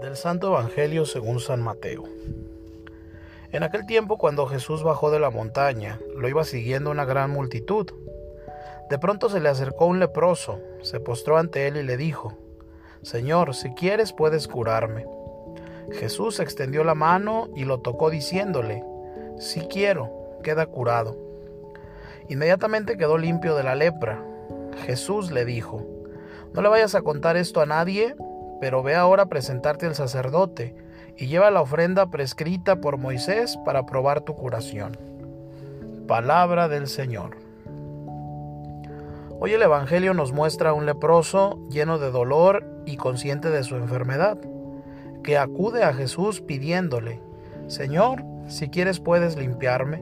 Del Santo Evangelio según San Mateo. En aquel tiempo cuando Jesús bajó de la montaña, lo iba siguiendo una gran multitud. De pronto se le acercó un leproso, se postró ante él y le dijo, Señor, si quieres puedes curarme. Jesús extendió la mano y lo tocó diciéndole, Si quiero, queda curado. Inmediatamente quedó limpio de la lepra. Jesús le dijo, No le vayas a contar esto a nadie, pero ve ahora presentarte al sacerdote y lleva la ofrenda prescrita por Moisés para probar tu curación. Palabra del Señor. Hoy el Evangelio nos muestra a un leproso lleno de dolor y consciente de su enfermedad, que acude a Jesús pidiéndole, Señor, si quieres puedes limpiarme.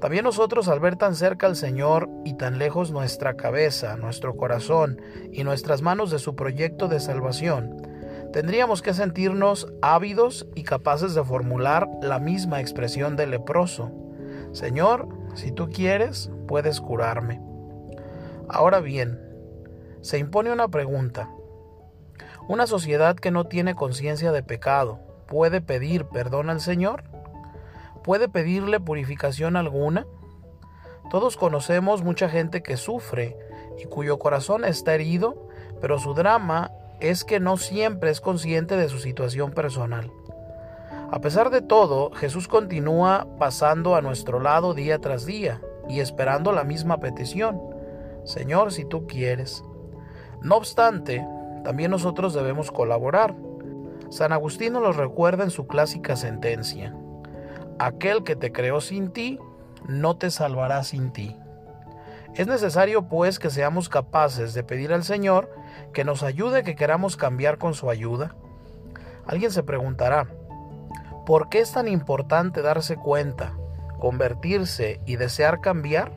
También nosotros al ver tan cerca al Señor y tan lejos nuestra cabeza, nuestro corazón y nuestras manos de su proyecto de salvación, tendríamos que sentirnos ávidos y capaces de formular la misma expresión del leproso. Señor, si tú quieres, puedes curarme. Ahora bien, se impone una pregunta. ¿Una sociedad que no tiene conciencia de pecado puede pedir perdón al Señor? ¿Puede pedirle purificación alguna? Todos conocemos mucha gente que sufre y cuyo corazón está herido, pero su drama es que no siempre es consciente de su situación personal. A pesar de todo, Jesús continúa pasando a nuestro lado día tras día y esperando la misma petición. Señor, si tú quieres. No obstante, también nosotros debemos colaborar. San Agustín nos lo recuerda en su clásica sentencia. Aquel que te creó sin ti, no te salvará sin ti. Es necesario pues que seamos capaces de pedir al Señor que nos ayude, que queramos cambiar con su ayuda. Alguien se preguntará, ¿por qué es tan importante darse cuenta, convertirse y desear cambiar?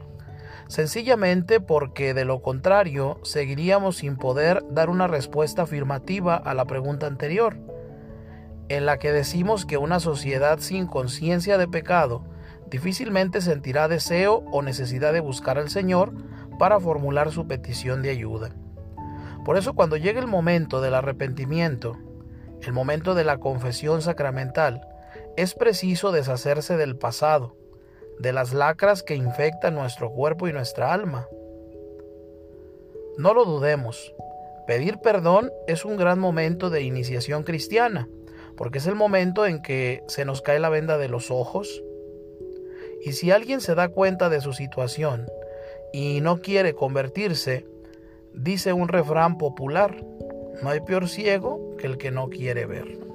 Sencillamente porque de lo contrario seguiríamos sin poder dar una respuesta afirmativa a la pregunta anterior en la que decimos que una sociedad sin conciencia de pecado difícilmente sentirá deseo o necesidad de buscar al Señor para formular su petición de ayuda. Por eso cuando llegue el momento del arrepentimiento, el momento de la confesión sacramental, es preciso deshacerse del pasado, de las lacras que infectan nuestro cuerpo y nuestra alma. No lo dudemos, pedir perdón es un gran momento de iniciación cristiana porque es el momento en que se nos cae la venda de los ojos. Y si alguien se da cuenta de su situación y no quiere convertirse, dice un refrán popular, no hay peor ciego que el que no quiere ver.